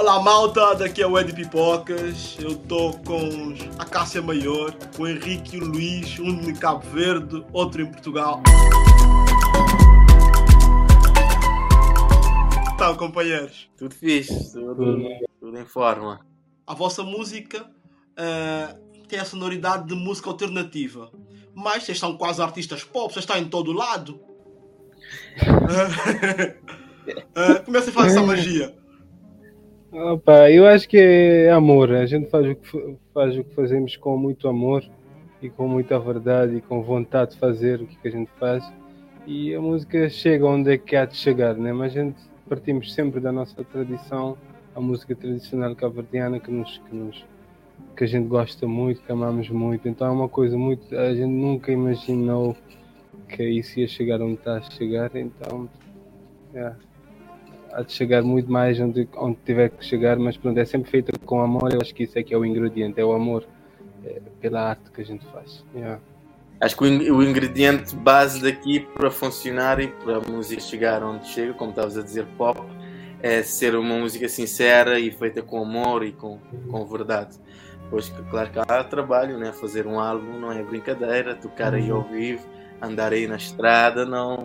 Olá malta, daqui é o Ed Pipocas. Eu estou com a Cássia Maior, o Henrique e o Luís, um de Cabo Verde, outro em Portugal. Então, companheiros. Tudo fixe, tudo, tudo em forma. A vossa música uh, tem a sonoridade de música alternativa, mas vocês são quase artistas pop, vocês estão em todo lado. uh, como é que você faz essa magia? Opa, eu acho que é amor. A gente faz o, que, faz o que fazemos com muito amor e com muita verdade e com vontade de fazer o que, a gente faz. E a música chega onde é que há de chegar, né? mas a gente partimos sempre da nossa tradição, a música tradicional cabo-verdiana que, nos, que, nos, que a gente gosta muito, que amamos muito. Então é uma coisa muito. A gente nunca imaginou que isso ia chegar onde está a chegar. Então, yeah de chegar muito mais onde, onde tiver que chegar, mas pronto, é sempre feita com amor. Eu acho que isso é que é o ingrediente, é o amor é, pela arte que a gente faz. Yeah. Acho que o, ingrediente base daqui para funcionar e para a música chegar onde chega, como estavas a dizer, pop, é ser uma música sincera e feita com amor e com, com verdade. Pois, claro que há trabalho, né? fazer um álbum não é brincadeira, tocar aí ao vivo, andar aí na estrada, não,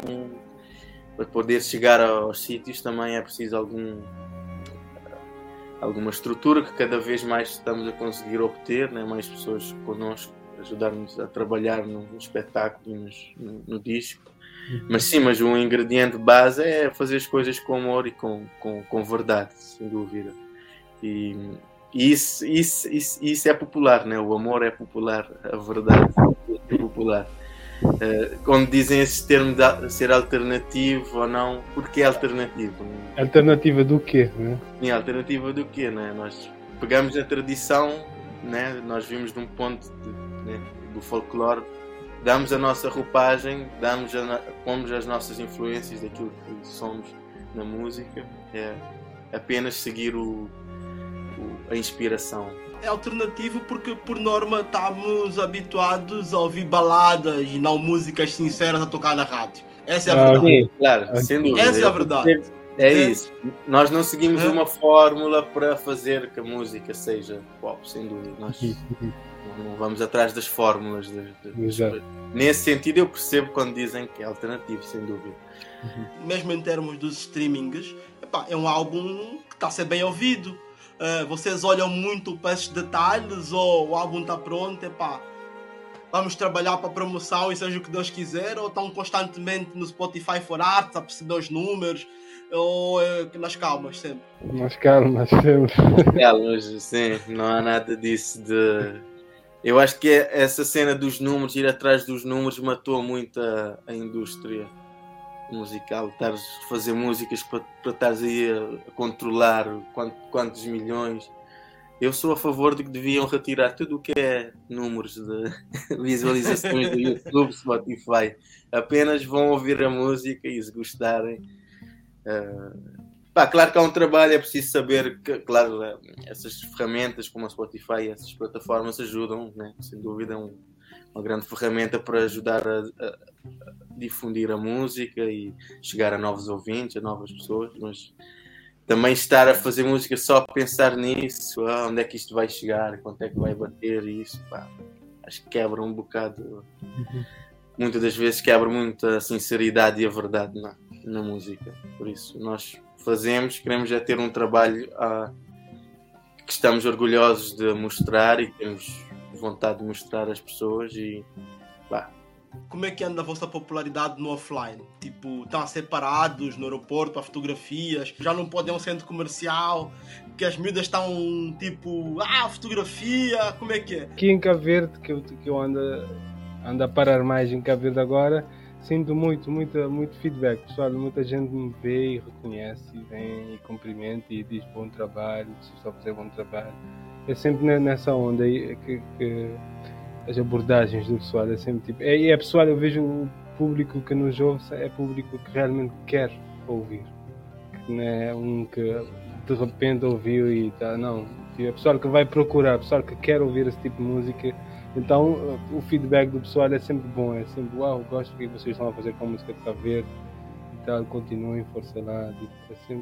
para poder chegar aos sítios também é preciso algum alguma estrutura que cada vez mais estamos a conseguir obter, né? mais pessoas connosco, ajudar-nos a trabalhar no, espetáculo e no, no, disco. Uhum. Mas sim, mas um ingrediente base é fazer as coisas com amor e com, com, com verdade, sem dúvida. E, e isso, isso, isso, isso, é popular, né? o amor é popular, a verdade é popular. Uh, quando dizem esse termo de ser alternativo ou não, porque é alternativo? Alternativa do quê? Né? Sim, alternativa do quê? Né? Nós pegamos a tradição, né? nós vimos de um ponto de, né? do folclore, damos a nossa roupagem, damos a, pomos as nossas influências daquilo que somos na música, é apenas seguir o a inspiração é alternativo porque, por norma, estamos habituados a ouvir baladas e não músicas sinceras a tocar na rádio. Essa é a ah, verdade. Sim, claro, sem dúvida. Essa é a verdade. É, isso. Nós não seguimos é. uma fórmula para fazer que a música seja pop, sem dúvida. Nós não vamos atrás das fórmulas. De, de, Nesse sentido, eu percebo quando dizem que é alternativo, sem dúvida. Uhum. Mesmo em termos dos streamings, epá, é um álbum que está a ser bem ouvido uh, vocês olham muito para esses detalhes ou o álbum está pronto, epá, vamos trabalhar para a promoção e seja o que Deus quiser, ou estão constantemente no Spotify for Arts a perceber os números, ou uh, nas calmas sempre? Nas calmas sempre. Nas calmas, sim, não há nada disso de. Eu acho que essa cena dos números, ir atrás dos números, matou muito a, a indústria musical, estares a fazer músicas para, para estares aí a, a controlar quantos, quantos milhões. Eu sou a favor de que deviam retirar tudo o que é números de visualizações do YouTube, Spotify. Apenas vão ouvir a música e se gostarem. Uh, pá, claro que há um trabalho, é preciso saber que, claro, essas ferramentas como a Spotify, essas plataformas ajudam, né? sem dúvida, é um, uma grande ferramenta para ajudar a, a difundir a música e chegar a novos ouvintes, a novas pessoas, mas também estar a fazer música só a pensar nisso, ah, onde é que isto vai chegar, quanto é que vai bater isso, pá, acho que quebra um bocado. Uhum. Muitas das vezes quebra muito a sinceridade e a verdade na, na música. Por isso, nós fazemos, queremos é ter um trabalho ah, que estamos orgulhosos de mostrar e temos vontade de mostrar às pessoas e pá, como é que anda a vossa popularidade no offline? Tipo, estão separados no aeroporto para fotografias, já não podem ir um centro comercial, que as miúdas estão tipo, ah, fotografia, como é que é? Aqui em Cabo Verde, que eu, que eu ando, ando a parar mais em Cabo Verde agora, sinto muito, muito, muito feedback. Pessoal, muita gente me vê e reconhece, e vem e cumprimenta e diz bom trabalho, se a fazer bom trabalho. É sempre nessa onda aí que, que as abordagens do pessoal. É sempre tipo. É, é pessoal, eu vejo o público que nos ouve é público que realmente quer ouvir. Não é um que de repente ouviu e tá. Não. É pessoal que vai procurar, pessoal que quer ouvir esse tipo de música. Então o feedback do pessoal é sempre bom, é sempre uau, gosto do que vocês estão a fazer com a música de Cabo Verde. Tal, continuem, força lá.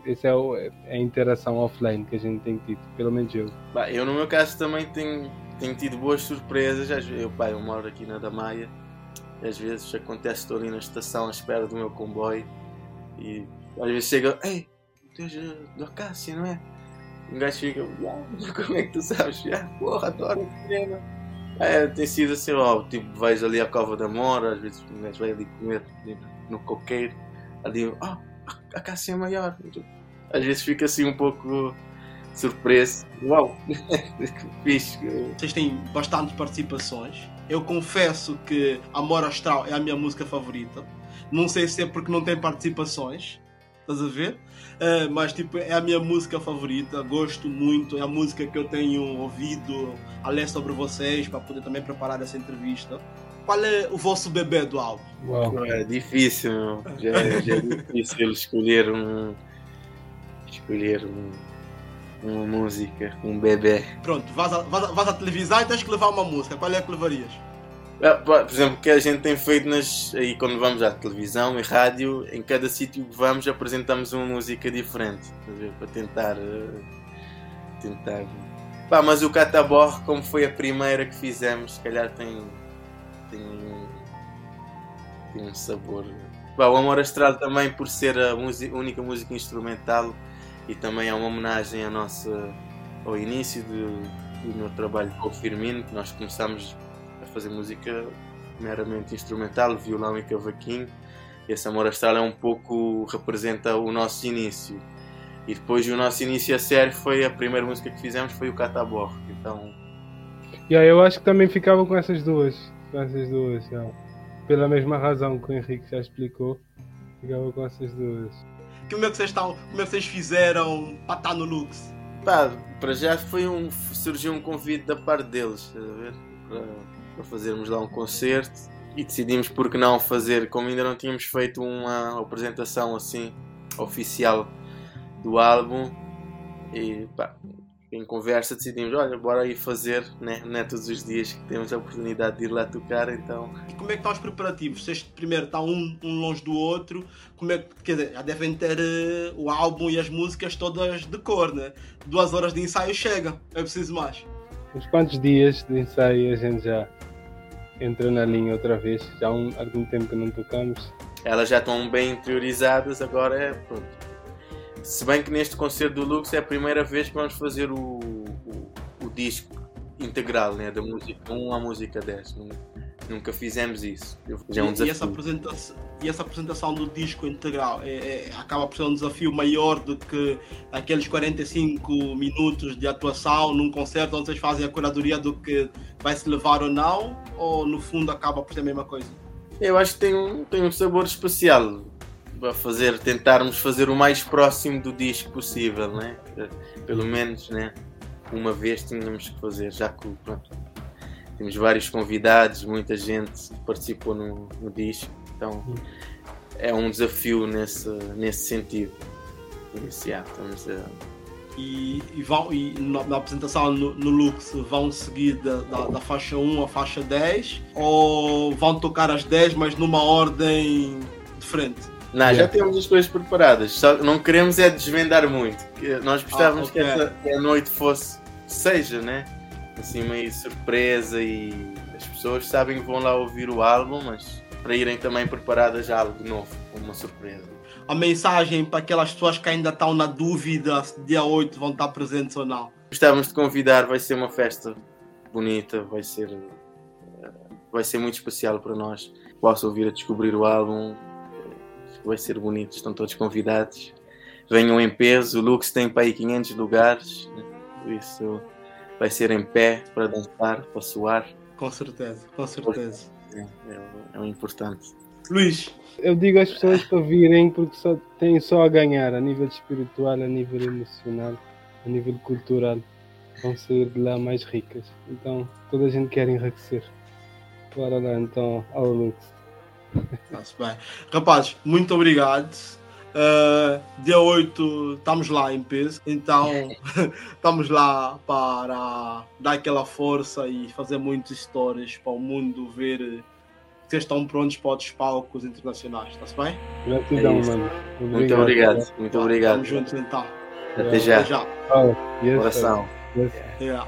Essa é, é a interação offline que a gente tem tido, pelo menos eu. Bah, eu no meu caso também tenho, tenho tido boas surpresas. Eu, pá, eu moro aqui na Damaia, às vezes acontece, estou ali na estação à espera do meu comboio e às vezes chega, ei, tu és do Acácia, não é? Um gajo fica, como é que tu sabes? Ah, porra, adoro cinema. É, tem sido assim, ó, tipo, vais ali à Cova da Mora, às vezes um gajo vai ali comer no coqueiro, ali, ó, oh, a Cássia é maior. Às vezes fica assim um pouco surpreso. Uau, fixe. Vocês têm bastantes participações. Eu confesso que Amor Astral é a minha música favorita. Não sei se é porque não tem participações, estás a ver? Uh, mas tipo, é a minha música favorita, gosto muito, é a música que eu tenho ouvido a ler sobre vocês para poder também preparar essa entrevista. Qual é o vosso bebê do álbum? Uau. É difícil, já, já é difícil escolher um escolher um, uma música, um bebê. Pronto, vas, a, vas, vas à televisão e tens que levar uma música. Qual é que levarias? Ah, por exemplo, o que a gente tem feito nas, aí quando vamos à televisão e rádio, em cada sítio que vamos apresentamos uma música diferente para tentar. Eh, tentar. Pá, mas o Cataborre, como foi a primeira que fizemos, se calhar tem. Tem um, tem um sabor. Pá, o Amor Astral também por ser a música, única música instrumental e também é uma homenagem à nossa, ao início do, do meu trabalho com o Firmino, que nós começamos fazer música meramente instrumental, violão e cavaquinho. E esse Amor Astral é um pouco representa o nosso início. E depois o nosso início a sério foi a primeira música que fizemos foi o Cataborre. Então. Yeah, eu acho que também ficava com essas duas. Com essas duas, yeah. Pela mesma razão que o Henrique já explicou. Ficava com essas duas. Como é que vocês estão? Como é que vocês fizeram para estar no Lux? Pá, para já foi um. surgiu um convite da parte deles, a ver? Para para fazermos lá um concerto e decidimos por que não fazer, como ainda não tínhamos feito uma apresentação assim oficial do álbum e pá, em conversa decidimos, olha, bora aí fazer, né? não é todos os dias que temos a oportunidade de ir lá tocar, então... E como é que estão os preparativos? Vocês primeiro estão um, um longe do outro, como é que, quer dizer, já devem ter uh, o álbum e as músicas todas de cor, né? Duas horas de ensaio chega, é preciso mais. Uns quantos dias de ensaio a gente já entra na linha outra vez. Já há um, algum tempo que não tocamos. Elas já estão bem interiorizadas, agora é pronto. Se bem que neste concerto do Lux é a primeira vez que vamos fazer o, o, o disco integral, né? da música 1 à música 10. Nunca fizemos isso. Já é um e, essa apresentação, e essa apresentação do disco integral é, é, acaba por ser um desafio maior do que aqueles 45 minutos de atuação num concerto onde vocês fazem a curadoria do que vai se levar ou não? Ou no fundo acaba por ser a mesma coisa? Eu acho que tem um, tem um sabor especial para fazer, tentarmos fazer o mais próximo do disco possível, né? Pelo menos, né? Uma vez tínhamos que fazer, já que pronto, temos vários convidados, muita gente participou no, no disco, então é um desafio nesse, nesse sentido. Yeah, estamos a... e, e, vão, e na, na apresentação no, no, Lux vão seguir da, da, da, faixa 1 à faixa 10 ou vão tocar as 10 mas numa ordem diferente? Não, já temos as coisas preparadas, só não queremos é desvendar muito. Nós gostávamos ah, okay. que, essa, que a noite fosse, seja, né? assim meio surpresa e as pessoas sabem que vão lá ouvir o álbum, mas para irem também preparadas a algo novo, uma surpresa. A mensagem para aquelas pessoas que ainda estão na dúvida se dia 8 vão estar presentes ou não. Gostávamos de convidar, vai ser uma festa bonita, vai ser vai ser muito especial para nós. Posso ouvir a descobrir o álbum, vai ser bonito, estão todos convidados. Venham em peso, o Lux tem para aí 500 lugares, né? isso vai ser em pé para dançar, para suar. Com certeza, com certeza. É, é, é um importante. Luís. Eu digo às pessoas para virem porque só, têm só a ganhar a nível espiritual, a nível emocional, a nível cultural. Vão sair de lá mais ricas. Então toda a gente quer enriquecer. Bora lá então ao Lux. Bem. Rapazes, muito obrigado. Uh, dia 8 estamos lá em peso, então estamos lá para dar aquela força e fazer muitas histórias para o mundo ver que vocês estão prontos para outros palcos internacionais, está-se bem? Gratidão, É mano. Muito obrigado, muito obrigado. Estamos juntos então. Até já. Até já. Oh, yes, Coração. yes. Yeah.